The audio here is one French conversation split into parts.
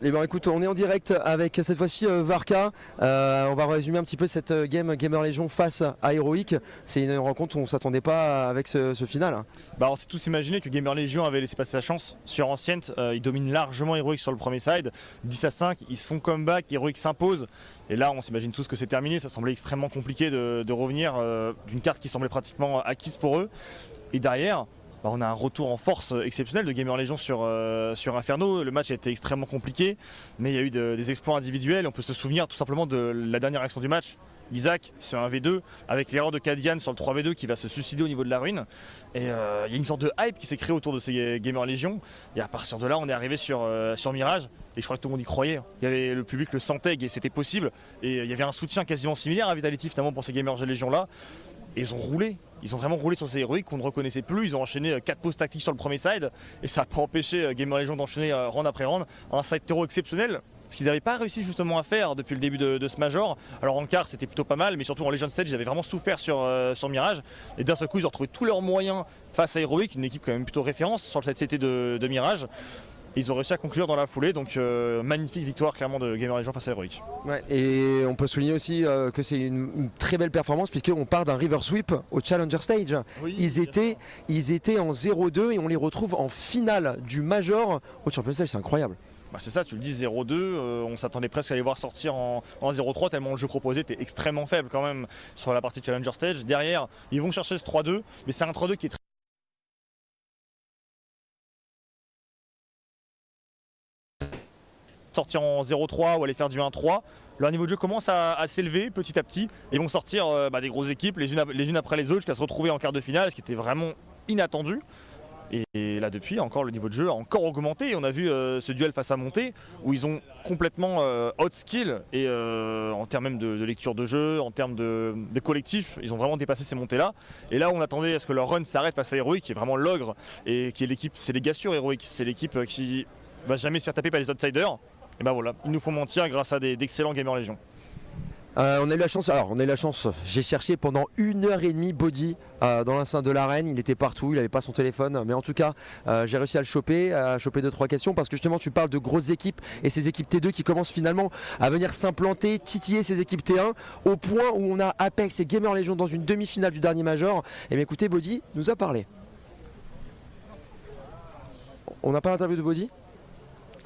Eh ben écoute, on est en direct avec cette fois-ci euh, Varka. Euh, on va résumer un petit peu cette euh, game Gamer Legion face à Heroic. C'est une rencontre où on s'attendait pas avec ce, final. Bah on s'est tous imaginé que Gamer Legion avait laissé passer sa chance sur Ancient. ils dominent largement Heroic sur le premier side. 10 à 5, ils se font comeback, Heroic s'impose. Et là on s'imagine tous que c'est terminé. Ça semblait extrêmement compliqué de revenir d'une carte qui semblait pratiquement acquise pour eux. Et derrière, bah, on a un retour en force exceptionnel de Gamer Legion sur, euh, sur Inferno. Le match a été extrêmement compliqué, mais il y a eu des exploits individuels. On peut se souvenir tout simplement de la dernière action du match. Isaac sur un V2 avec l'erreur de Kadian sur le 3V2 qui va se suicider au niveau de la ruine. Et euh, il y a une sorte de hype qui s'est créée autour de ces Gamer Legion. Et à partir de là, on est arrivé sur, euh, sur Mirage. Et je crois que tout le monde y croyait. Il y avait le public le sentait et c'était possible. Et il y avait un soutien quasiment similaire à Vitality finalement pour ces Gamer Legion là. Et ils ont roulé. Ils ont vraiment roulé sur ces héroïques qu'on ne reconnaissait plus. Ils ont enchaîné 4 euh, pauses tactiques sur le premier side. Et ça n'a pas empêché euh, Gamer Legion d'enchaîner euh, round après round. Un side terreau exceptionnel. Ce qu'ils n'avaient pas réussi justement à faire depuis le début de, ce Major. Alors en quart c'était plutôt pas mal, mais surtout en Legend Stage ils avaient vraiment souffert sur, Mirage. Et d'un seul coup ils ont retrouvé tous leurs moyens face à Heroic, une équipe quand même plutôt référence sur le set CT de, de Mirage ils ont réussi à conclure dans la foulée. Donc euh, magnifique victoire clairement de Gamer Legion face à Heroic. et on peut souligner aussi euh, que c'est une, très belle performance puisqu'on part d'un river sweep au Challenger Stage. ils, étaient, ils étaient en 0-2 et on les retrouve en finale du Major au Champions Stage. C'est incroyable. Bah c'est ça, tu le dis 0-2, euh, on s'attendait presque à les voir sortir en, en 0-3 tellement le jeu proposé était extrêmement faible quand même sur la partie Challenger Stage. Derrière, ils vont chercher ce 3-2, mais c'est un 3-2 qui est très sortir en 0-3 ou aller faire du 1-3. Leur niveau de jeu commence à, s'élever petit à petit. Ils vont sortir euh, bah, des grosses équipes les unes, après les autres jusqu'à se retrouver en quart de finale, ce qui était vraiment inattendu. Et là depuis, encore le niveau de jeu a encore augmenté. On a vu euh, ce duel face à Monté où ils ont complètement euh, outskill et en termes même de, lecture de jeu, en termes de, collectif, ils ont vraiment dépassé ces montées-là. Et là, on attendait à ce que leur run s'arrête face à Heroic, qui est vraiment l'ogre et qui est l'équipe, c'est les gars sur Heroic, c'est l'équipe qui va jamais se faire taper par les outsiders. Et ben voilà, il nous faut mentir grâce à d'excellents gamers Légion. Euh, on a eu la chance, alors on a eu la chance, j'ai cherché pendant une heure et demie Body euh, dans l'enceinte de l'arène, il était partout, il n'avait pas son téléphone, mais en tout cas euh, j'ai réussi à le choper, à choper deux trois questions parce que justement tu parles de grosses équipes et ces équipes T2 qui commencent finalement à venir s'implanter, titiller ces équipes T1 au point où on a Apex et Gamer Legion dans une demi-finale du dernier Major. Et bien écoutez, Body nous a parlé. On n'a pas l'interview de Body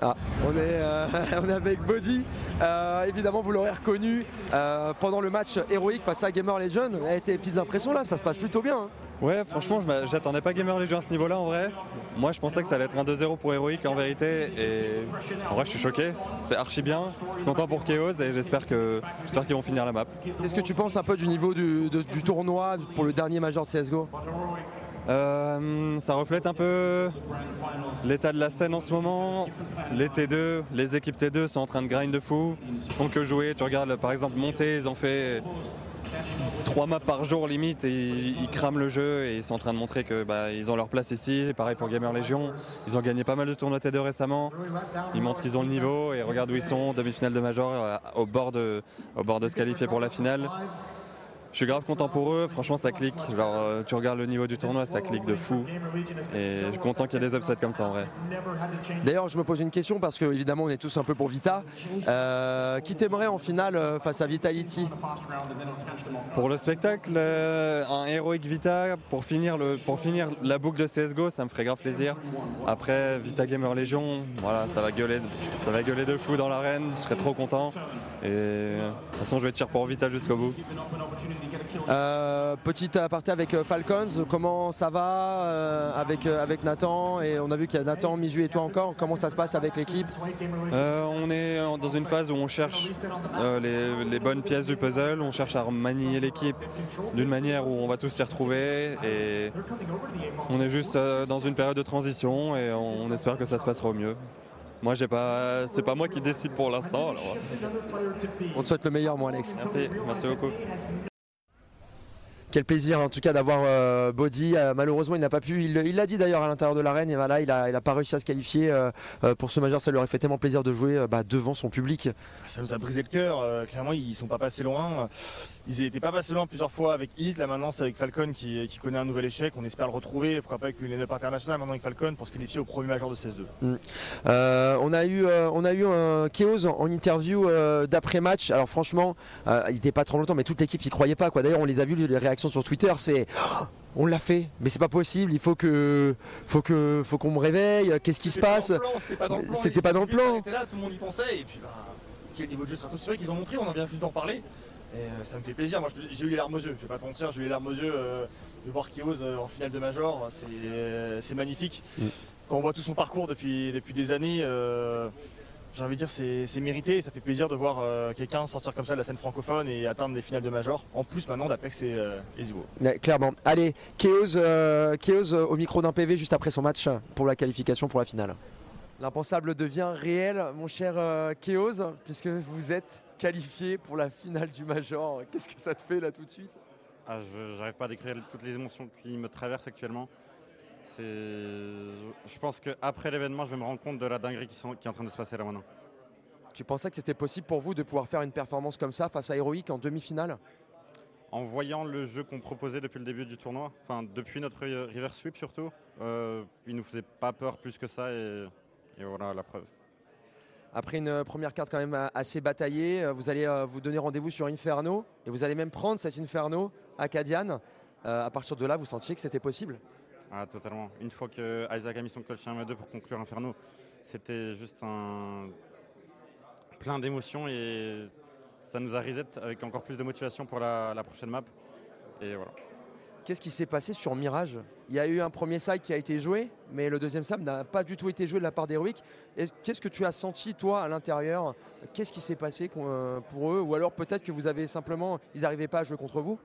ah, on, est, euh, on est avec Body. Euh, évidemment, vous l'aurez reconnu euh, pendant le match héroïque face à Gamer Legion. Il a été petites impressions là, ça se passe plutôt bien. Hein. Ouais, franchement, j'attendais pas Gamer Legion à ce niveau-là en vrai. Moi, je pensais que ça allait être un 2-0 pour Heroic en vérité. Et en vrai, je suis choqué. C'est archi bien. Je suis content pour Chaos et j'espère qu'ils vont finir la map. Qu'est-ce que tu penses un peu du niveau du, du tournoi pour le dernier major de CSGO euh, ça reflète un peu l'état de la scène en ce moment. Les T2, les équipes T2 sont en train de grind de fou, ils font que jouer. Tu regardes par exemple Monter, ils ont fait 3 maps par jour limite et ils, crament le jeu et ils sont en train de montrer qu'ils bah, ont leur place ici. Pareil pour Gamer Legion, ils ont gagné pas mal de tournois T2 récemment. Ils montrent qu'ils ont le niveau et regarde où ils sont, demi-finale de Major euh, au bord de, au bord de se qualifier pour la finale. Je suis grave content pour eux, franchement ça clique. Genre, euh, tu regardes le niveau du tournoi, ça clique de fou. Et je suis content qu'il y ait des upsets comme ça en vrai. D'ailleurs, je me pose une question parce que évidemment on est tous un peu pour Vita. Euh, qui t'aimerait en finale euh, face à Vitality? Pour le spectacle, un Heroic Vita pour finir, le, pour finir la boucle de CSGO, ça me ferait grave plaisir. Après Vita Gamer Legion, voilà, ça va gueuler, ça va gueuler de fou dans l'arène, je serais trop content. Et de toute façon, je vais tirer pour Vita jusqu'au bout. Euh, petite aparté avec euh, Falcons, comment ça va euh, avec, avec Nathan Et on a vu qu'il y a Nathan, Mizu et toi encore. Comment ça se passe avec l'équipe? On est dans une phase où on cherche les, bonnes pièces du puzzle, on cherche à manier l'équipe d'une manière où on va tous s'y retrouver. Et on est juste dans une période de transition et on, espère que ça se passera au mieux. Moi, j'ai pas, c'est pas moi qui décide pour l'instant. On te souhaite le meilleur, moi, Alex. Merci, merci beaucoup. Quel plaisir en tout cas d'avoir euh, Body. Euh, malheureusement, il n'a pas pu. Il l'a dit d'ailleurs à l'intérieur de l'arène. Et voilà, il n'a il a pas réussi à se qualifier euh, pour ce majeur. Ça lui aurait fait tellement plaisir de jouer bah, devant son public. Ça nous a brisé le cœur. clairement, ils sont pas passés loin. Ils n'étaient pas passés loin plusieurs fois avec Hit. Là maintenant, c'est avec Falcon qui, connaît un nouvel échec. On espère le retrouver. Pourquoi pas avec une étape internationale maintenant avec Falcon pour se qualifier au premier majeur de 16-2. Mm. on a eu, on a eu un Chaos en interview d'après match. Alors franchement, il n'était pas trop longtemps, mais toute l'équipe n'y croyait pas. D'ailleurs, on les a vus les réactions sur Twitter, c'est oh, on l'a fait, mais c'est pas possible. Il faut que, faut que, faut qu'on me réveille. Qu'est-ce qui se passe C'était pas dans le plan. C'était là, tout le monde y pensait. Et puis, bah, quel niveau de jeu stratosphérique qu'ils ont montré. On en vient juste d'en parler. Et euh, ça me fait plaisir. Moi, j'ai eu les larmes aux yeux. Je vais pas te mentir, j'ai eu les larmes aux yeux euh, de voir Kios euh, en finale de Major. C'est magnifique. Mm. Quand on voit tout son parcours depuis, depuis des années j'ai envie de dire c'est mérité et ça fait plaisir de voir euh, quelqu'un sortir comme ça de la scène francophone et atteindre des finales de major. En plus maintenant d'Apex et, euh, clairement. Allez, Keos, euh, au micro d'un PV juste après son match pour la qualification pour la finale. L'impensable devient réel, mon cher Keos, puisque vous êtes qualifié pour la finale du major. Qu'est-ce que ça te fait là tout de suite? Ah, Je n'arrive pas à décrire toutes les émotions qui me traversent actuellement. Je pense qu'après l'événement, je vais me rendre compte de la dinguerie qui, est en train de se passer là maintenant. Tu pensais que c'était possible pour vous de pouvoir faire une performance comme ça face à Heroic en demi-finale? En voyant le jeu qu'on proposait depuis le début du tournoi, enfin depuis notre river sweep surtout, euh, il nous faisait pas peur plus que ça et, voilà la preuve. Après une première carte quand même assez bataillée, euh, vous allez euh, vous donner rendez-vous sur Inferno et vous allez même prendre cette Inferno à Cadian. à partir de là, vous sentiez que c'était possible? Ah, totalement. Une fois que Isaac a mis son clutch 1 2 pour conclure Inferno, c'était juste un plein d'émotions et ça nous a reset avec encore plus de motivation pour la, prochaine map. Et voilà. Qu'est-ce qui s'est passé sur Mirage? Il y a eu un premier side qui a été joué, mais le deuxième side n'a pas du tout été joué de la part d'Heroic. Qu'est-ce que tu as senti, toi, à l'intérieur? Qu'est-ce qui s'est passé euh, pour eux? Ou alors peut-être que vous avez simplement. Ils n'arrivaient pas à jouer contre vous?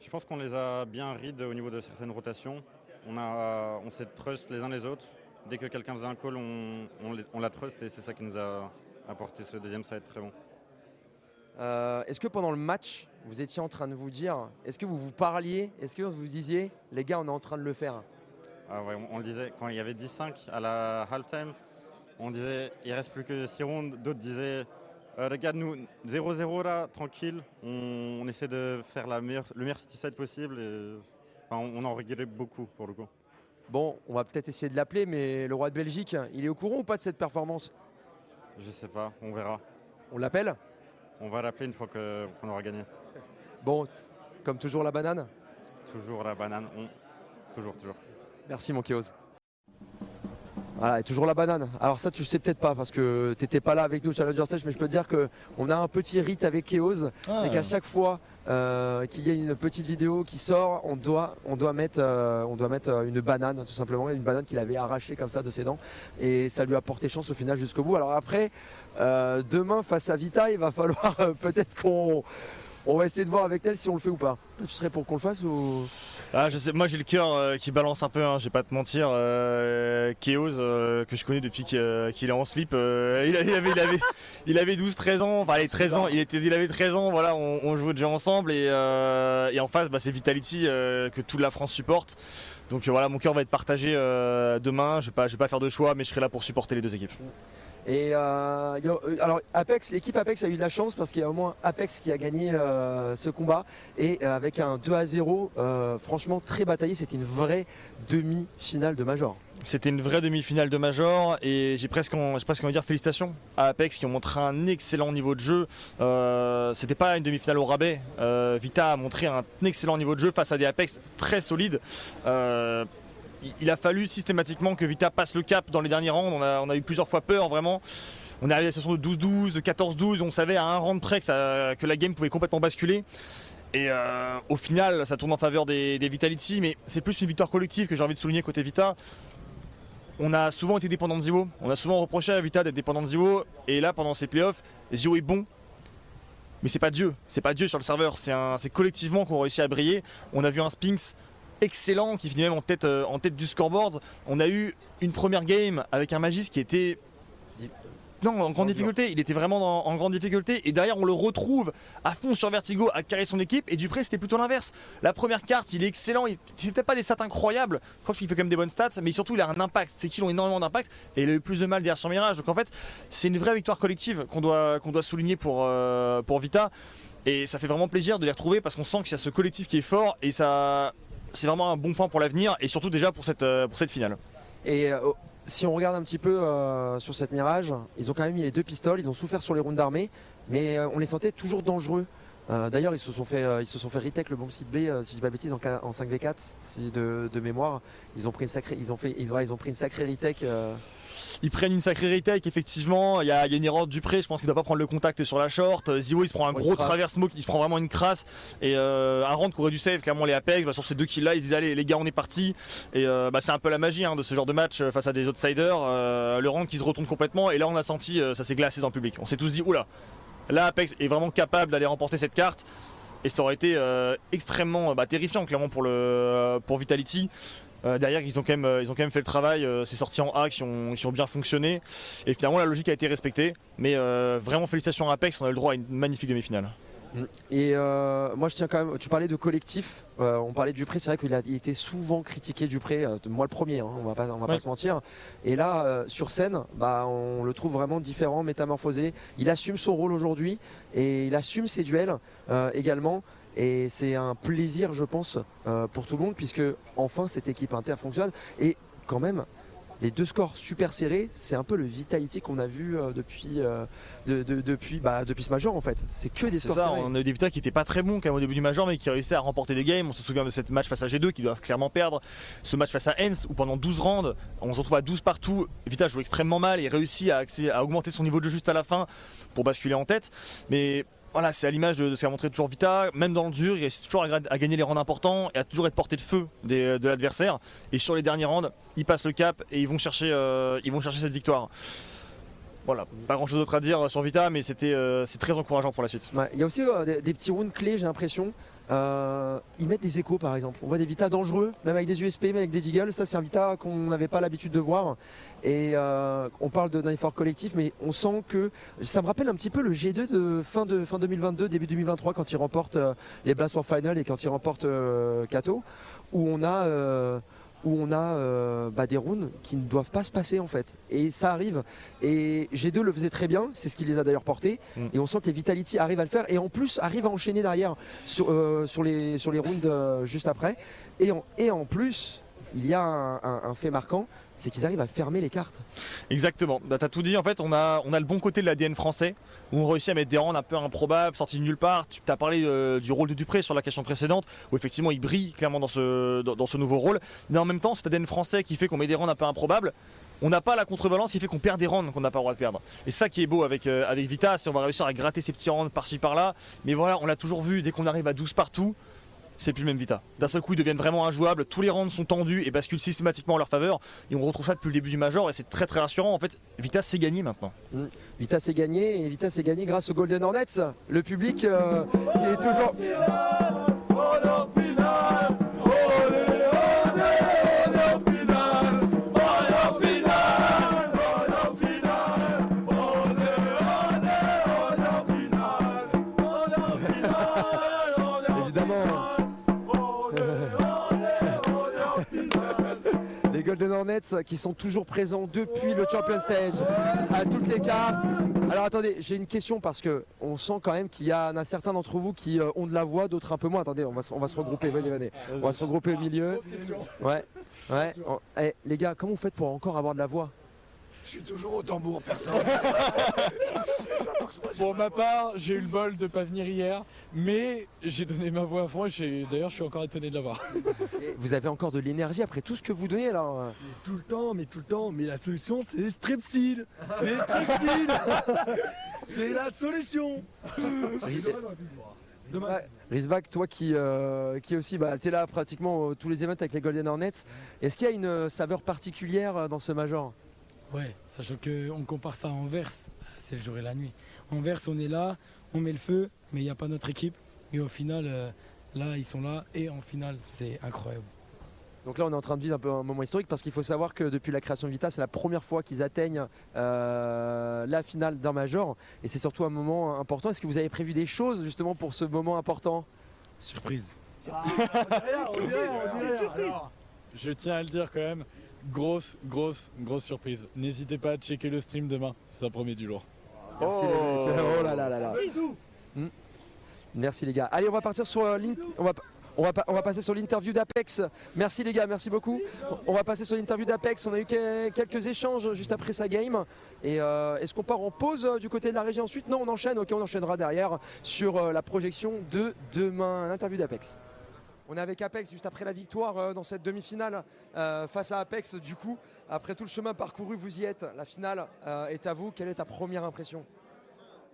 Je pense qu'on les a bien read au niveau de certaines rotations on, a, on s'est trust les uns les autres. Dès que quelqu'un faisait un call, on, on, la trust et c'est ça qui nous a apporté ce deuxième être très bon. Euh, est-ce que pendant le match, vous étiez en train de vous dire, est-ce que vous vous parliez, est-ce que vous vous disiez, les gars, on est en train de le faire? Ah ouais, on, le disait, quand il y avait 10-5 à la halftime, on disait, il reste plus que 6 rounds, d'autres disaient, euh, les gars, nous, 0-0 là, tranquille, on, essaie de faire la meilleure, le meilleur city side possible et on en regrettait beaucoup pour le coup. Bon, on va peut-être essayer de l'appeler, mais le roi de Belgique, il est au courant ou pas de cette performance? Je sais pas, on verra. On l'appelle? On va l'appeler une fois qu'on aura gagné. Bon, comme toujours la banane? Toujours la banane, toujours, toujours. Merci mon Kéos. Voilà, et toujours la banane. Alors ça, tu sais peut-être pas parce que tu n'étais pas là avec nous Challenger Stage, mais je peux te dire qu'on a un petit rite avec Keos. Ah. C'est qu'à chaque fois euh, qu'il y a une petite vidéo qui sort, on doit, on doit, mettre, euh, on doit mettre une banane, tout simplement, une banane qu'il avait arrachée comme ça de ses dents. Et ça lui a porté chance au final jusqu'au bout. Alors après, euh, demain face à Vita, il va falloir peut-être qu'on on va essayer de voir avec elle si on le fait ou pas. Tu serais pour qu'on le fasse ou? Ah, je sais, moi j'ai le cœur euh, qui balance un peu, hein, je vais pas te mentir. Euh, euh que je connais depuis qu'il est en slip, euh, il, avait, il, avait, 12-13 ans, enfin 13 ans, il, était, il avait 13 ans, voilà, on, jouait déjà ensemble et, en face bah, c'est Vitality que toute la France supporte. Donc voilà, mon cœur va être partagé demain, je vais, pas, je vais pas faire de choix, mais je serai là pour supporter les deux équipes. Et euh, euh, alors Apex, l'équipe Apex a eu de la chance parce qu'il y a au moins Apex qui a gagné euh, ce combat et avec un 2 à 0, franchement très bataillé, c'était une vraie demi-finale de Major. C'était une vraie demi-finale de Major et j'ai presque, presque envie de dire félicitations à Apex qui ont montré un excellent niveau de jeu. C'était pas une demi-finale au rabais. Vita a montré un excellent niveau de jeu face à des Apex très solides il a fallu systématiquement que Vita passe le cap dans les derniers rounds. On a, eu plusieurs fois peur, vraiment. On est arrivé à la situation de 12-12, de 14-12. On savait à un round près que, la game pouvait complètement basculer. Et euh, au final, ça tourne en faveur des, Vitality, mais c'est plus une victoire collective que j'ai envie de souligner côté Vita. On a souvent été dépendant de Zio. On a souvent reproché à Vita d'être dépendant de Zio. Et là, pendant ces playoffs, Zio est bon. Mais c'est pas Dieu. C'est pas Dieu sur le serveur. C'est collectivement qu'on réussit à briller. On a vu un Spinks excellent qui finit même en tête, euh, en tête du scoreboard. On a eu une première game avec un Magis qui était non, en grande difficulté. Il était vraiment dans- en grande difficulté. Et derrière, on le retrouve à fond sur Vertigo à carrer son équipe. Et Dupré, c'était plutôt l'inverse. La première carte, il est excellent. Il peut-être pas des stats incroyables. Je crois qu'il fait quand même des bonnes stats. Mais surtout, il a un impact. Ses kills ont énormément d'impact. Et il a eu plus de mal derrière sur Mirage. Donc en fait, c'est une vraie victoire collective qu'on doit, qu'on doit souligner pour, euh, pour Vita. Et ça fait vraiment plaisir de les retrouver parce qu'on sent qu'il y a ce collectif qui est fort. Et ça. C'est vraiment un bon point pour l'avenir et surtout déjà pour cette, euh, pour finale. Et euh, si on regarde un petit peu euh, sur cette Mirage, ils ont quand même mis les deux pistoles, ils ont souffert sur les rounds d'armée, mais on les sentait toujours dangereux. D'ailleurs, ils se sont fait, ils se sont fait le bon site B, si je dis pas de bêtises, en, en 5v4, si de, mémoire. Ils ont pris une sacrée, ils ont fait, ils, ils ont pris une sacrée retake. Ils prennent une sacrée retake, effectivement. Il y a, il y a une erreur du pré, je pense qu'il doit pas prendre le contact sur la short. Euh, Ziwo il se prend un gros travers smoke, il se prend vraiment une crasse. Et euh, un round qui aurait dû save clairement les Apex, bah, sur ces deux kills là, ils disent allez les gars on est parti. Et euh, bah, c'est un peu la magie hein, de ce genre de match euh, face à des outsiders. Euh, le round qui se retourne complètement et là on a senti ça s'est glacé dans le public. On s'est tous dit oula, là Apex est vraiment capable d'aller remporter cette carte. Et ça aurait été euh, extrêmement bah, terrifiant clairement pour, le, pour Vitality. Euh, derrière, ils ont, quand même, euh, ils ont quand même fait le travail. euh, c'est sorti en A qui ont, qui ont bien fonctionné. Et finalement, la logique a été respectée. Mais vraiment, félicitations à Apex. On a eu le droit à une magnifique demi-finale. Et euh, moi je tiens quand même, tu parlais de collectif, euh, on parlait de Dupré, c'est vrai qu'il a était souvent critiqué Dupré, euh, moi le premier, hein, on va pas, on va Ouais. pas se mentir. Et là sur scène, bah, on le trouve vraiment différent, métamorphosé. Il assume son rôle aujourd'hui et il assume ses duels également. Et c'est un plaisir, je pense, euh, pour tout le monde, puisque enfin cette équipe inter fonctionne. Et quand même, les deux scores super serrés, c'est un peu le Vitality qu'on a vu euh, depuis, euh, de- de- depuis, bah, depuis ce major en fait. C'est que des scores ça, serrés. on a eu des Vita qui étaient pas très bons quand même au début du Major, mais qui réussissaient à remporter des games. On se souvient de cette match face à G2 qui doivent clairement perdre. Ce match face à Hens où pendant 12 rounds, on se retrouve à 12 partout. Vita joue extrêmement mal et réussit à, à augmenter son niveau de jeu juste à la fin pour basculer en tête. Mais voilà, c'est à l'image de, ce qu'a montré toujours Vita. Même dans le dur, il réussit toujours à, gagner les rounds importants et à toujours être porté de feu des- de l'adversaire. Et sur les derniers rounds, ils passent le cap et ils vont chercher, euh, cette victoire. Voilà, pas grand chose d'autre à dire sur Vita, mais euh, c'est très encourageant pour la suite. Il y a aussi euh, des, des petits rounds clés, j'ai l'impression. Euh, ils mettent des échos par exemple. On voit des Vita dangereux, même avec des USP, même avec des Deagle. Ça, c'est un Vita qu'on n'avait pas l'habitude de voir. Et euh, on parle d'un effort collectif, mais on sent que ça me rappelle un petit peu le G2 de fin, de, fin 2022, début 2023, quand ils remportent euh, les Blast War Final et quand ils remportent euh, Kato, où on a. où on a euh, bah, des rounds qui ne doivent pas se passer en fait. Et ça arrive. Et G2 le faisait très bien, c'est ce qui les a d'ailleurs portés. Mm. Et on sent que les Vitality arrivent à le faire et en plus arrivent à enchaîner derrière sur, euh, sur, les, sur les rounds euh, juste après. Et en, et en plus, il y a un, un- un fait marquant, c'est qu'ils arrivent à fermer les cartes. Exactement, bah, t'as tout dit en fait, on a, on a le bon côté de l'ADN français, où on réussit à mettre des rounds un peu improbables, sortis de nulle part. Tu as parlé euh, du rôle de Dupré sur la question précédente, où effectivement il brille clairement dans ce, nouveau rôle, mais en même temps cet ADN français qui fait qu'on met des rounds un peu improbables, on n'a pas la contrebalance qui fait qu'on perd des rounds qu'on n'a pas le droit de perdre. Et ça qui est beau avec, euh, Vita, c'est on va réussir à gratter ces petits rounds par-ci par-là, mais voilà, on l'a toujours vu, dès qu'on arrive à 12 partout, c'est plus même Vita. D'un seul coup, ils deviennent vraiment injouables. Tous les rounds sont tendus et basculent systématiquement en leur faveur. Et on retrouve ça depuis le début du Major et c'est très très rassurant. En fait, Vita s'est gagné maintenant. Vita s'est gagné et Vita s'est gagné grâce aux Golden Hornets. Le public euh, qui est toujours. Qui sont toujours présents depuis le Champion Stage à toutes les cartes. Alors attendez, j'ai une question parce que on sent quand même qu'il y en a certains d'entre vous qui euh, ont de la voix, d'autres un peu moins. Attendez, on va, se- on va se regrouper, venez, venez. On va se regrouper au milieu. Ouais, ouais. Oh, eh, les gars, comment vous faites pour encore avoir de la voix? Je suis toujours au tambour, personne. Pour ma part, j'ai eu le bol de pas venir hier, mais j'ai donné ma voix à fond et d'ailleurs je suis encore étonné de l'avoir. Vous avez encore de l'énergie après tout ce que vous donnez là. euh. tout le temps, mais tout le temps. Mais la solution, c'est les strepsils. Les strepsils. c'est la solution. Rizbak, toi qui, euh, qui aussi, bah, tu es là pratiquement euh, tous les événements avec les Golden Hornets. Est-ce qu'il y a une saveur particulière euh, dans ce major? Ouais, sachant qu'on compare ça à Anvers, c'est le jour et la nuit. Anvers, on est là, on met le feu, mais il n'y a pas notre équipe. Mais au final, euh, là, ils sont là et en finale, c'est incroyable. Donc là, on est en train de vivre un peu un moment historique parce qu'il faut savoir que depuis la création de Vita, c'est la première fois qu'ils atteignent euh, la finale d'un major. Et c'est surtout un moment important. Est-ce que vous avez prévu des choses justement pour ce moment important? Surprise. On dirait, on dirait. Alors, je tiens à le dire quand même, grosse, grosse, grosse surprise. N'hésitez pas à checker le stream demain, ça promet du lourd. Merci les mecs. Oh là là là là. Hmm. Merci les gars. Allez, on va partir sur euh, on va on va, pa- on va passer sur l'interview d'Apex. Merci les gars, merci beaucoup. On va passer sur l'interview d'Apex. On a eu que- quelques échanges juste après sa game. Et euh, est-ce qu'on part en pause euh, du côté de la régie ensuite? Non, on enchaîne. Ok, on enchaînera derrière sur euh, la projection de demain. L'interview d'Apex. On est avec Apex juste après la victoire euh, dans cette demi-finale euh, face à Apex. Du coup, après tout le chemin parcouru, vous y êtes. La finale euh, est à vous. Quelle est ta première impression?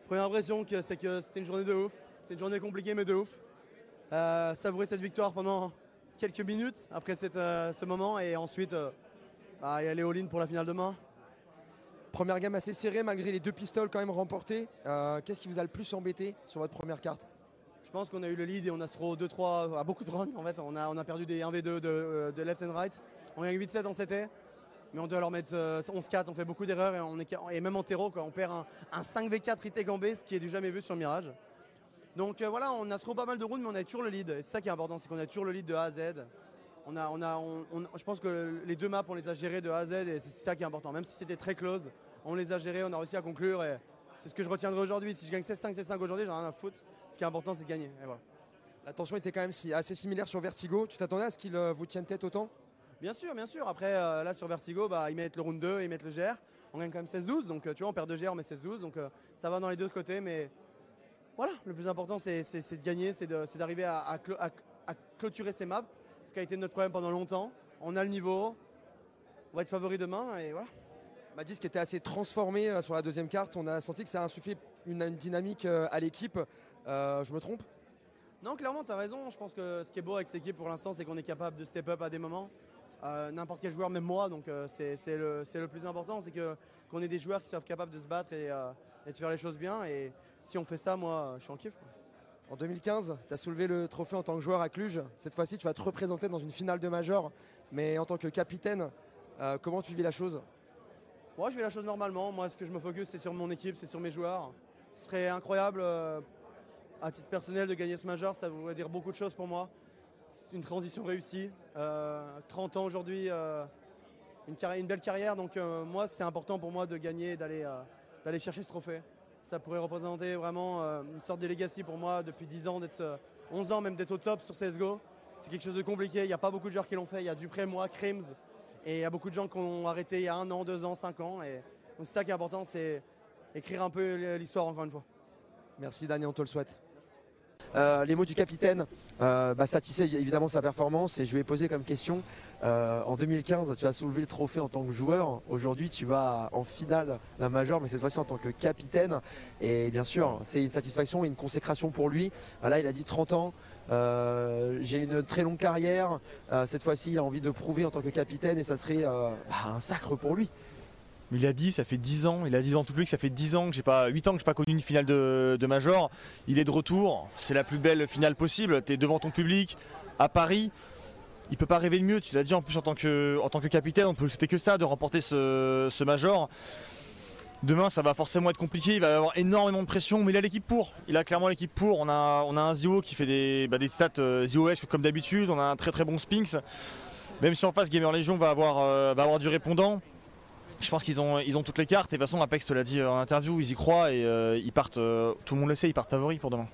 Première impression, que c'est que c'était une journée de ouf. C'est une journée compliquée, mais de ouf. Euh, savourer cette victoire pendant quelques minutes après cette, euh, ce moment et ensuite euh, bah, y aller all-in pour la finale demain. Première gamme assez serrée malgré les deux pistoles quand même remportées. Qu'est-ce qui vous a le plus embêté sur votre première carte? Pense qu'on a eu le lead et on a throw 2-3 à beaucoup de runs. En fait, on a, perdu des 1v2 de, euh, de left and right. On gagne 8-7 en 7 mais on doit leur mettre euh, 11-4. On fait beaucoup d'erreurs et, même en terreau, quoi, on perd un, un 5v4 retake en B, ce qui est du jamais vu sur Mirage. Donc euh, voilà, on a trop pas mal de rounds, mais on a toujours le lead. C'est ça qui est important, c'est qu'on a toujours le lead de A à Z. Je pense que les deux maps, on les a gérés de A à Z et c'est ça qui est important. Même si c'était très close, on les a gérés, on a réussi à conclure et c'est ce que je retiendrai aujourd'hui. Si je gagne 16-5, 16-5 aujourd'hui, j'en ai rien à foutre. Ce qui est important, c'est de gagner. Et voilà. La tension était quand même si- assez similaire sur Vertigo. Tu t'attendais à ce qu'il euh, vous tienne tête autant? Bien sûr, bien sûr. Après, euh, là sur Vertigo, bah, ils mettent le round 2, ils mettent le GR. On gagne quand même 16-12, donc euh, tu vois, on perd 2 GR, on met 16-12, donc euh, ça va dans les deux côtés. Mais voilà, le plus important, c'est de gagner, c'est d'arriver à, à clo- à- à clôturer ces maps, ce qui a été notre problème pendant longtemps. On a le niveau, on va être favori demain, et voilà. Madis qui était assez transformé sur la deuxième carte. On a senti que ça a insufflé une, une dynamique à l'équipe. Euh, je me trompe? Non, clairement, tu as raison. Je pense que ce qui est beau avec cette équipe pour l'instant, c'est qu'on est capable de step up à des moments. Euh, N'importe quel joueur, même moi, donc euh, c'est le, plus important, c'est qu'on ait des joueurs qui soient capables de se battre et, euh, et de faire les choses bien. Et si on fait ça, moi, je suis en kiff. quoi. En 2015, tu as soulevé le trophée en tant que joueur à Cluj. Cette fois-ci, tu vas te représenter dans une finale de Major. Mais en tant que capitaine, euh, comment tu vis la chose? Moi, je fais la chose normalement. Moi, ce que je me focus, c'est sur mon équipe, c'est sur mes joueurs. Ce serait incroyable, euh, à titre personnel, de gagner ce major. Ça voudrait dire beaucoup de choses pour moi. Une transition réussie. Euh, 30 ans aujourd'hui, euh, une, belle carrière. Donc, euh, moi, c'est important pour moi de gagner, d'aller euh, chercher ce trophée. Ça pourrait représenter vraiment euh, une sorte de legacy pour moi depuis 10 ans, d'être euh, 11 ans même d'être au top sur CSGO. C'est quelque chose de compliqué. Il n'y a pas beaucoup de joueurs qui l'ont fait. Il y a Dupré, moi, Crims. Et il y a beaucoup de gens qui ont arrêté il y a un an, deux ans, cinq ans. Et donc c'est ça qui est important, c'est écrire un peu l'histoire encore une fois. Merci Dani, on te le souhaite. Euh, les mots du capitaine euh, bah, satisfait évidemment sa performance et je lui ai posé comme question euh, en 2015 tu as soulevé le trophée en tant que joueur. Aujourd'hui tu vas en finale d'un major mais cette fois-ci en tant que capitaine. Et bien sûr c'est une satisfaction et une consécration pour lui. Ah, là il a dit 30 ans. Euh, j'ai une très longue carrière. Cette fois-ci il a envie de prouver en tant que capitaine et ça serait bah, un sacre pour lui Il a dit, ça fait 10 ans, il a dit dans tout public, ça fait 10 ans que j'ai pas, 8 ans que j'ai pas connu une finale de, de Major. Il est de retour, c'est la plus belle finale possible. Tu es devant ton public, à Paris. Il peut pas rêver de mieux, tu l'as dit en plus en tant que, que capitaine, on peut c'était que ça de remporter ce, ce Major. Demain, ça va forcément être compliqué, il va avoir énormément de pression, mais il a l'équipe pour. Il a clairement l'équipe pour. On a, un Zio qui fait des, bah, stats euh, comme d'habitude, on a un très très bon Spinks. Même si en face, Gamer Legion va avoir, euh, va avoir du répondant, je pense qu'ils ont, ils ont toutes les cartes. Et de toute façon, Apex te l'a dit en interview, ils y croient et euh, ils partent, euh, tout le monde le sait, ils partent favoris pour demain.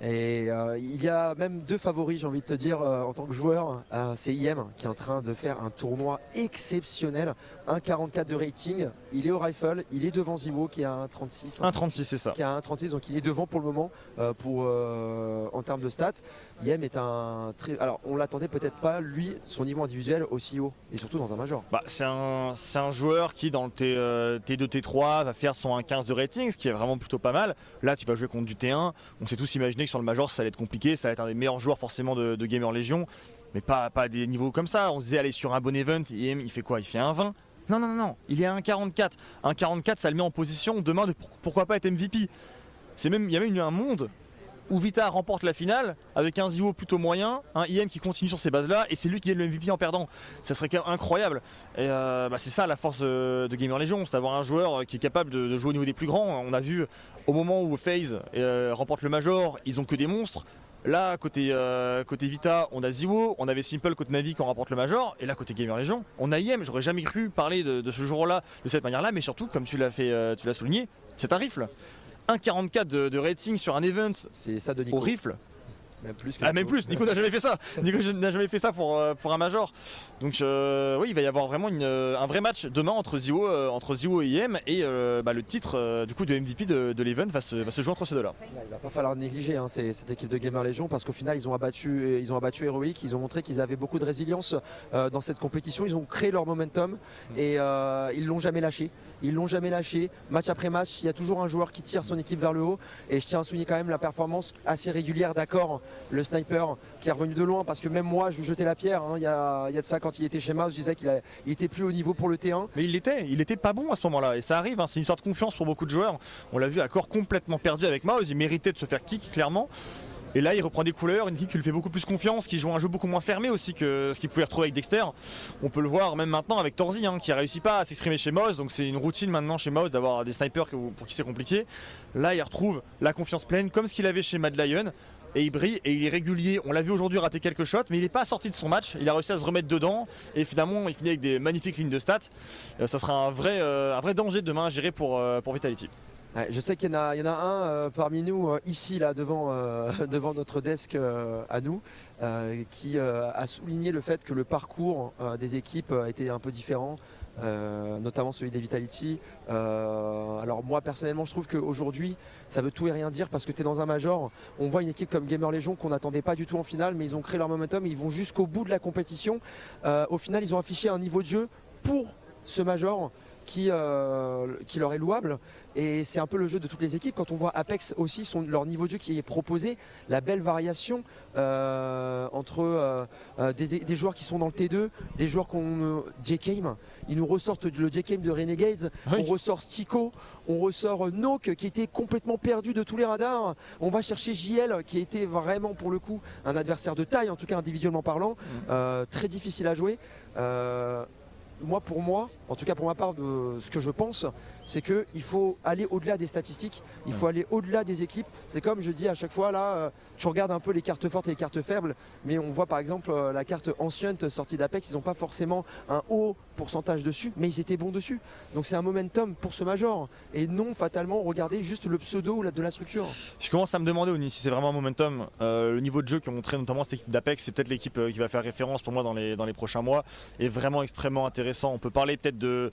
Et euh, il y a même deux favoris, j'ai envie de te dire, euh, en tant que joueur. Euh, c'est IM qui est en train de faire un tournoi exceptionnel. 1,44 de rating. Il est au rifle, il est devant Ziwo qui a un 36. 1,36, c'est ça. Qui a un 36, donc il est devant pour le moment pour, en termes de stats. IM est un très. Alors on l'attendait peut-être pas, lui, son niveau individuel aussi haut. Et surtout dans un major. Bah, c'est un, un joueur qui, dans le T, euh, T2, T3, va faire son 1,15 de rating, ce qui est vraiment plutôt pas mal. Là, tu vas jouer contre du T1. On s'est tous imaginé que sur le Major, ça allait être compliqué. Ça allait être un des meilleurs joueurs, forcément, de, Gamer Legion. Mais pas, pas à des niveaux comme ça. On se disait, aller sur un bon event, IM, il fait quoi? Il fait un 20 Non, non, non, non. Il est à 1,44. 1,44, ça le met en position demain de pour- pourquoi pas être MVP. Il y a même un monde où Vita remporte la finale avec un Zio plutôt moyen, un IM qui continue sur ces bases-là, et c'est lui qui gagne le MVP en perdant. Ça serait incroyable. Euh, bah, c'est ça la force euh, de Gamer Legion, c'est d'avoir un joueur qui est capable de, jouer au niveau des plus grands. On a vu au moment où FaZe euh, remporte le Major, ils ont que des monstres. Là, côté, euh, Vita, on a Ziwo, on avait Simple côté Navi qui remporte le Major, et là, côté Gamer Legion, on a IM. J'aurais jamais cru parler de, ce jour-là de cette manière-là, mais surtout, comme tu l'as fait, euh, tu l'as souligné, c'est un rifle. 1,44 de, de rating sur un event C'est ça de Nico. au rifle. Même plus que Ah même Nico. plus, Nico n'a jamais fait ça. Nico n'a jamais fait ça pour, euh, pour un major. Donc euh, oui, il va y avoir vraiment une, euh, un vrai match demain entre Zio, euh, entre Zio et IM et euh, bah, le titre euh, du coup de MVP de, de l'event va se, va se jouer entre ces deux-là. Il va pas falloir négliger hein, ces- cette équipe de Gamer Legion parce qu'au final ils ont abattu ils ont abattu Heroic, ils ont montré qu'ils avaient beaucoup de résilience euh, dans cette compétition, ils ont créé leur momentum et euh, ils l'ont jamais lâché. Ils l'ont jamais lâché. Match après match, il y a toujours un joueur qui tire son équipe vers le haut. Et je tiens à souligner quand même la performance assez régulière d'accord, le sniper qui est revenu de loin parce que même moi je jetais la pierre. hein. Il, y a, de ça quand il était chez Mouse, je disais qu'il était plus haut niveau pour le T1. Mais il l'était, il était pas bon à ce moment-là et ça arrive, hein, c'est une sorte de confiance pour beaucoup de joueurs. On l'a vu à corps complètement perdu avec Mouse, il méritait de se faire kick clairement. Et là, il reprend des couleurs, une équipe qui lui fait beaucoup plus confiance, qui joue un jeu beaucoup moins fermé aussi que ce qu'il pouvait retrouver avec Dexter. On peut le voir même maintenant avec Torzi, hein, qui a réussi pas à s'exprimer chez Moz. Donc c'est une routine maintenant chez Moz d'avoir des snipers pour qui c'est compliqué. Là, il retrouve la confiance pleine, comme ce qu'il avait chez Mad Lion. Et il brille et il est régulier. On l'a vu aujourd'hui rater quelques shots, mais il n'est pas sorti de son match. Il a réussi à se remettre dedans et finalement il finit avec des magnifiques lignes de stats. Euh, ça sera un vrai, euh, un vrai danger demain à gérer pour, euh, pour Vitality. Je sais qu'il y en a, un euh, parmi nous euh, ici là devant, euh, devant notre desk à nous qui a souligné le fait que le parcours des équipes était un peu différent. notamment celui des Vitality. Alors moi personnellement je trouve qu'aujourd'hui ça veut tout et rien dire parce que tu es dans un major, on voit une équipe comme Gamer Legion qu'on n'attendait pas du tout en finale mais ils ont créé leur momentum, ils vont jusqu'au bout de la compétition. Au final ils ont affiché un niveau de jeu pour ce major qui, euh, qui leur est louable et c'est un peu le jeu de toutes les équipes. Quand on voit Apex aussi, son, leur niveau de jeu qui est proposé, la belle variation euh, entre euh, des, des joueurs qui sont dans le T2, des joueurs qu'on. J-Game, ils nous ressortent le J-Game de Renegades, Oui. on ressort Stico, on ressort Nook qui était complètement perdu de tous les radars. On va chercher JL qui était vraiment pour le coup un adversaire de taille, en tout cas individuellement parlant, euh, très difficile à jouer. Moi, pour moi, en tout cas pour ma part, de ce que je pense, c'est qu'il faut aller au-delà des statistiques, il faut aller au-delà des équipes. C'est comme je dis à chaque fois, là, euh, tu regardes un peu les cartes fortes et les cartes faibles, mais on voit par exemple euh, la carte ancienne sortie d'Apex, ils n'ont pas forcément un haut pourcentage dessus, mais ils étaient bons dessus. Donc c'est un momentum pour ce major, et non fatalement regarder juste le pseudo de la structure. Je commence à me demander Oni, si c'est vraiment un momentum. Euh, le niveau de jeu qui ont montré notamment cette équipe d'Apex, c'est peut-être l'équipe qui va faire référence pour moi dans les, dans les prochains mois, est vraiment extrêmement intéressant. On peut parler peut-être de,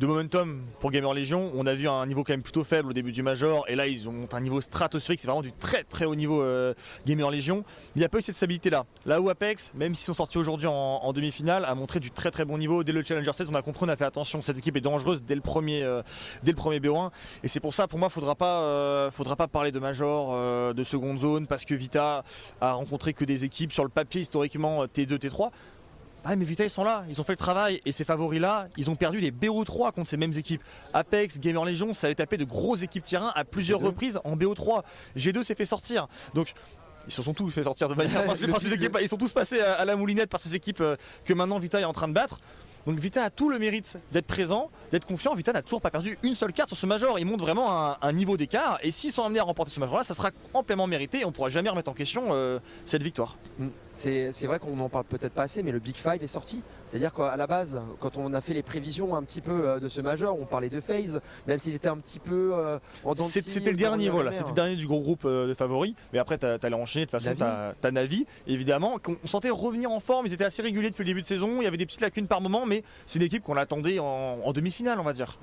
de momentum pour Gamer Legion. On a vu un niveau quand même plutôt faible au début du Major, et là ils ont un niveau stratosphérique, c'est vraiment du très très haut niveau euh, Gamer Legion. Mais il n'y a pas eu cette stabilité là. Là où Apex, même s'ils sont sortis aujourd'hui en, demi-finale, a montré du très très bon niveau. Dès le Challenger 16, on a compris, on a fait attention, cette équipe est dangereuse dès le premier, euh, dès le premier BO1. Et c'est pour ça, pour moi, faudra pas, euh, faudra pas parler de major, euh, de seconde zone, parce que Vita a rencontré que des équipes sur le papier historiquement euh, T2, T3. Ah mais Vita ils sont là, ils ont fait le travail et ces favoris là, ils ont perdu des BO3 contre ces mêmes équipes. Apex, Gamer Legion, ça allait taper de grosses équipes terrain à plusieurs G2. reprises en BO3. G2 s'est fait sortir. Donc ils se sont tous fait sortir de manière par ces, par ces équipes. Ils sont tous passés à, à la moulinette par ces équipes euh, que maintenant Vita est en train de battre. Donc Vita a tout le mérite d'être présent, d'être confiant. Vita n'a toujours pas perdu une seule carte sur ce major. Il montre vraiment un, un niveau d'écart. Et s'ils sont amenés à remporter ce major-là, ça sera amplement mérité. Et on pourra jamais remettre en question euh, cette victoire. Mm. C'est vrai qu'on n'en parle peut-être pas assez, mais le Big Five est sorti. C'est-à-dire qu'à la base, quand on a fait les prévisions un petit peu euh, de ce major, on parlait de FaZe, même s'ils étaient un petit peu euh, en C'était le dernier, voilà. C'était le dernier du gros groupe euh, de favoris. Mais après, t'as as enchaîné de toute façon. T'as Navi, évidemment. qu'on on sentait revenir en forme. Ils étaient assez réguliers depuis le début de saison. Il y avait des petites lacunes par moment, mais c'est une équipe qu'on attendait en, en demi-finale, on va dire.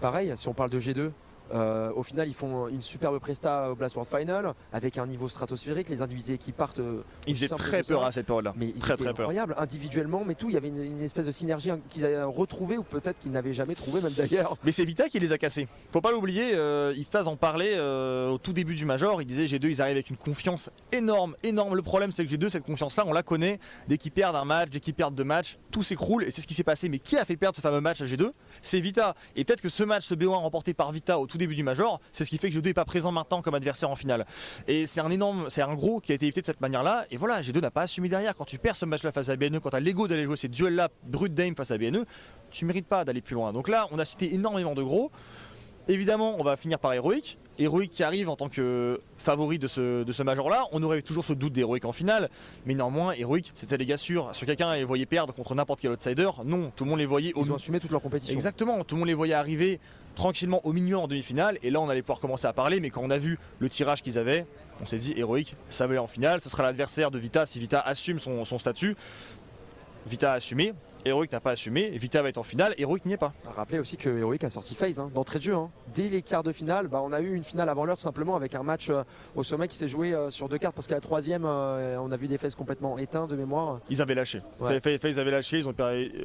Pareil, si on parle de G2, euh, au final, ils font une superbe presta au Blast World Final avec un niveau stratosphérique, les individus qui partent. euh, Ils faisaient très peur ça. à cette période-là. Mais ils Très, très peur. incroyables, individuellement, mais tout. Il y avait une, une espèce de synergie hein, qu'ils avaient retrouvée ou peut-être qu'ils n'avaient jamais trouvé, même d'ailleurs. Mais c'est Vita qui les a cassés. Faut pas l'oublier, euh, Istaz en parlait euh, au tout début du Major. Il disait G2, ils arrivent avec une confiance énorme, énorme. Le problème, c'est que G2, cette confiance-là, on la connaît. Dès qu'ils perdent un match, dès qu'ils perdent deux matchs, tout s'écroule et c'est ce qui s'est passé. Mais qui a fait perdre ce fameux match à G2 C'est Vita. Et peut-être que ce match, ce BO1 remporté par Vita au tout début du Major. C'est ce qui fait que G2 n'est pas présent maintenant comme adversaire en finale. Et c'est un énorme, c'est un gros qui a été évité de cette manière-là. Et voilà, G2 n'a pas assumé derrière. Quand tu perds ce match-là face à BNE, quand tu as l'ego d'aller jouer ces duels-là, brut d'AIM face à BNE, tu mérites pas d'aller plus loin. Donc là, on a cité énormément de gros. Évidemment, on va finir par Heroic. Heroic qui arrive en tant que favori de ce, de ce major-là. On aurait toujours ce doute d'Heroic en finale. Mais néanmoins, Heroic, c'était les gars sûrs. Sur quelqu'un les voyait perdre contre n'importe quel outsider. Non, tout le monde les voyait au Ils ont assumé toute leur compétition. Exactement, tout le monde les voyait arriver tranquillement au minimum en demi-finale. Et là, on allait pouvoir commencer à parler. Mais quand on a vu le tirage qu'ils avaient, on s'est dit Heroic, ça va aller en finale. Ce sera l'adversaire de Vita si Vita assume son, son statut. Vita a assumé, Heroic n'a pas assumé, Vita va être en finale, Heroic n'y est pas. Rappelez aussi que Heroic a sorti FaZe hein, d'entrée de jeu. hein. Dès les quarts de finale, bah, on a eu une finale avant l'heure simplement avec un match euh, au sommet qui s'est joué euh, sur deux cartes parce qu'à la troisième, euh, on a vu des FaZe complètement éteints de mémoire. Ils avaient lâché. Ouais. FaZe avaient lâché, ils ont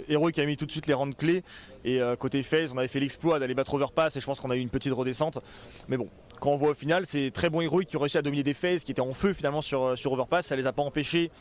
Heroic a mis tout de suite les rangs clés et côté FaZe, on avait fait l'exploit d'aller battre Overpass et je pense qu'on a eu une petite redescente. Mais bon, quand on voit au final, c'est très bon Heroic qui ont réussi à dominer des FaZe qui étaient en feu finalement sur, sur Overpass, ça les a pas empêchés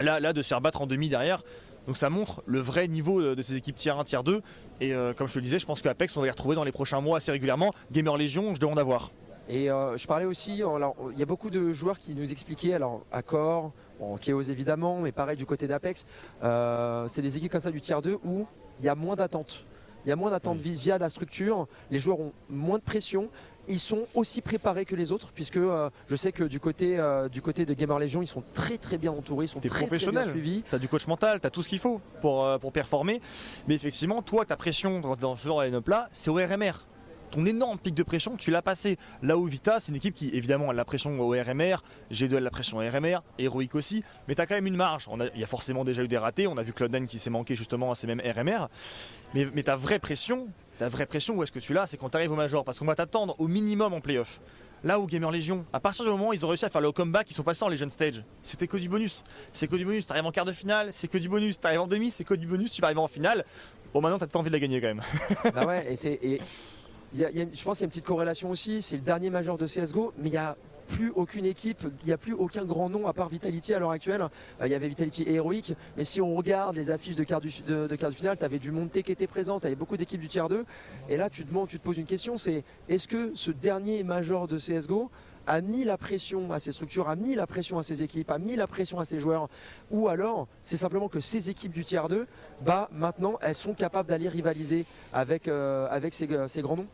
là, là de se faire battre en demi derrière. Donc ça montre le vrai niveau de, de ces équipes tier 1, tier 2. Et euh, comme je te le disais, je pense qu'Apex, on va les retrouver dans les prochains mois assez régulièrement. Gamer Légion, je demande à voir. Et euh, je parlais aussi, il y a beaucoup de joueurs qui nous expliquaient, alors Accor, bon, Chaos évidemment, mais pareil du côté d'Apex, euh, c'est des équipes comme ça du tier 2 où il y a moins d'attente. Il y a moins d'attente via la structure, les joueurs ont moins de pression, ils sont aussi préparés que les autres, puisque euh, je sais que du côté, euh, du côté de Gamer Legion, ils sont très très bien entourés, ils sont très, très bien suivis. T'as du coach mental, t'as tout ce qu'il faut pour, euh, pour performer. Mais effectivement, toi, ta pression dans, ce genre de line-up là, c'est au RMR. Ton énorme pic de pression, tu l'as passé. Là où Vita, c'est une équipe qui, évidemment, a la pression au RMR. G2 a la pression au RMR. Heroic aussi. Mais t'as quand même une marge. On a- Il y a forcément déjà eu des ratés. On a vu Cloud9 qui s'est manqué justement à ces mêmes RMR. Mais, mais ta vraie pression, ta vraie pression, où est-ce que tu l'as C'est quand tu au Major. Parce qu'on va t'attendre au minimum en playoff. Là où Gamer Legion, à partir du moment où ils ont réussi à faire le comeback, ils sont passés en Legend Stage. C'était que du bonus. C'est que du bonus. T'arrives en quart de finale, c'est que du bonus. T'arrives en demi, c'est que du bonus. Tu vas arriver en finale. Bon, maintenant, t'as peut-être envie de la gagner quand même. Bah ouais, et c'est. y y je pense qu'il y a une petite corrélation aussi. C'est le dernier majeur de CSGO, mais il n'y a plus aucune équipe, il n'y a plus aucun grand nom à part Vitality à l'heure actuelle. Euh, Il y avait Vitality et Heroic, mais si on regarde les affiches de quart, du, de, finale, tu avais du Monté qui était présent, tu avais beaucoup d'équipes du tiers 2. Et là, tu te, demandes, tu te poses une question c'est est-ce que ce dernier major de CSGO a mis la pression à ses structures, a mis la pression à ses équipes, a mis la pression à ses joueurs, ou alors c'est simplement que ces équipes du tiers 2, bah maintenant elles sont capables d'aller rivaliser avec, euh, ces, ces grands noms?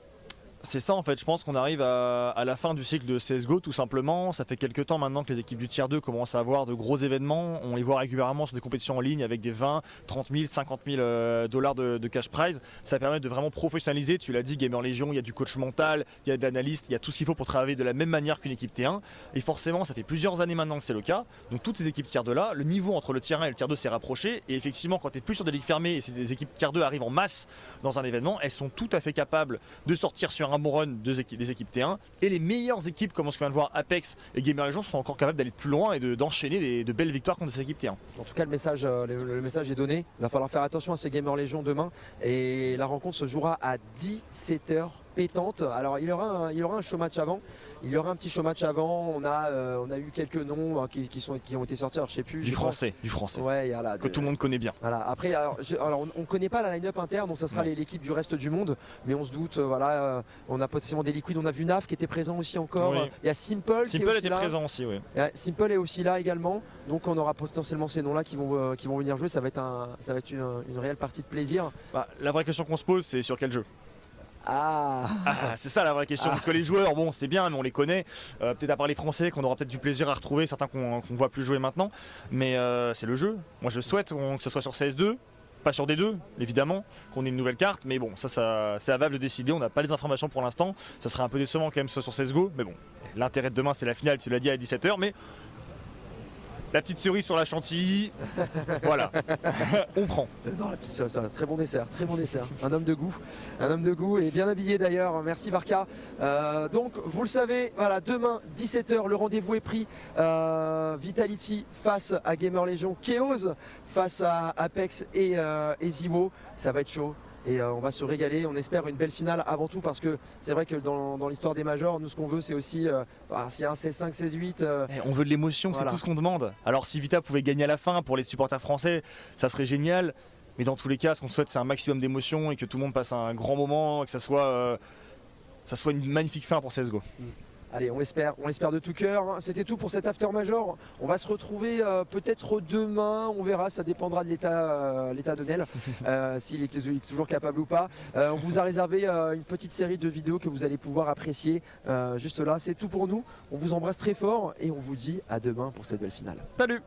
C'est ça en fait, je pense qu'on arrive à, la fin du cycle de CSGO tout simplement. Ça fait quelques temps maintenant que les équipes du tiers 2 commencent à avoir de gros événements. On les voit régulièrement sur des compétitions en ligne avec des 20, 30 000, 50 000 euh, dollars de, cash prize. Ça permet de vraiment professionnaliser. Tu l'as dit, Gamer Legion, il y a du coach mental, il y a de l'analyste, il y a tout ce qu'il faut pour travailler de la même manière qu'une équipe T1. Et forcément, ça fait plusieurs années maintenant que c'est le cas. Donc toutes ces équipes tiers 2 là, le niveau entre le tiers 1 et le tiers 2 s'est rapproché. Et effectivement, quand tu es plus sur des ligues fermées et ces équipes tiers 2 arrivent en masse dans un événement, elles sont tout à fait capables de sortir sur un deux équipes- des équipes T1. Et les meilleures équipes, comme on vient de voir Apex et Gamer Legion, sont encore capables d'aller plus loin et de- d'enchaîner de belles victoires contre ces équipes T1. En tout cas, le message, euh, le, message est donné. Il va falloir faire attention à ces Gamer Légion demain. Et la rencontre se jouera à 17h pétante. Alors, il y aura un, il y aura un show match avant. Il y aura un petit show match avant. On a, euh, on a eu quelques noms euh, qui, qui sont, qui ont été sortis. Alors, je sais plus. Du français, du français. Ouais, voilà. Que tout le monde connaît bien. Voilà. Après, alors, je- alors, on ne connaît pas la line-up interne, donc ça sera l'équipe du reste du monde. Mais on se doute, euh, voilà, euh, on a potentiellement des liquides. On a vu Naf qui était présent aussi encore. Oui. Il y a Simple, qui est Simple aussi était là. présent aussi, oui. Simple est aussi là également, donc on aura potentiellement ces noms-là qui vont, qui vont venir jouer. Ça va être, un, ça va être une, une réelle partie de plaisir. Bah, la vraie question qu'on se pose, c'est sur quel jeu? Ah, Ah, c'est ça la vraie question. Parce que les joueurs, bon, c'est bien, mais on les connaît. Euh, peut-être à part les Français, qu'on aura peut-être du plaisir à retrouver, certains qu'on qu'on voit plus jouer maintenant. Mais euh, c'est le jeu. Moi, je souhaite que ce soit sur CS2. Pas sur D2, évidemment, qu'on ait une nouvelle carte, mais bon, ça, ça c'est à Valve de décider. On n'a pas les informations pour l'instant. Ça serait un peu décevant quand même soit sur CSGO, mais bon, l'intérêt de demain, c'est la finale, tu l'as dit à 17h, mais la petite cerise sur la chantilly, voilà, on prend. j'adore la petite sauce, un très bon dessert, très bon dessert. Un homme de goût, un homme de goût et bien habillé d'ailleurs. Merci Barca. Euh, donc vous le savez, voilà, demain 17h, le rendez-vous est pris. Euh, Vitality face à Gamer Legion, Chaos face à Apex et, euh, et Zimo. Ça va être chaud. Et euh, on va se régaler, on espère une belle finale avant tout parce que c'est vrai que dans, dans l'histoire des majors, nous ce qu'on veut c'est aussi, euh, bah, s'il y a un C5, C8, euh, Eh, on veut de l'émotion, Voilà. c'est tout ce qu'on demande. Alors si Vita pouvait gagner à la fin pour les supporters français, ça serait génial. Mais dans tous les cas, ce qu'on souhaite, c'est un maximum d'émotion et que tout le monde passe un grand moment, que ça soit euh, ça soit une magnifique fin pour CSGO. Allez, on l'espère, on l'espère de tout cœur. C'était tout pour cet after major. On va se retrouver euh, peut-être demain, on verra, ça dépendra de l'état, euh, l'état de Nel, euh, s'il est, toujours capable ou pas. Euh, on vous a réservé euh, une petite série de vidéos que vous allez pouvoir apprécier euh, juste là. C'est tout pour nous. On vous embrasse très fort et on vous dit à demain pour cette belle finale. Salut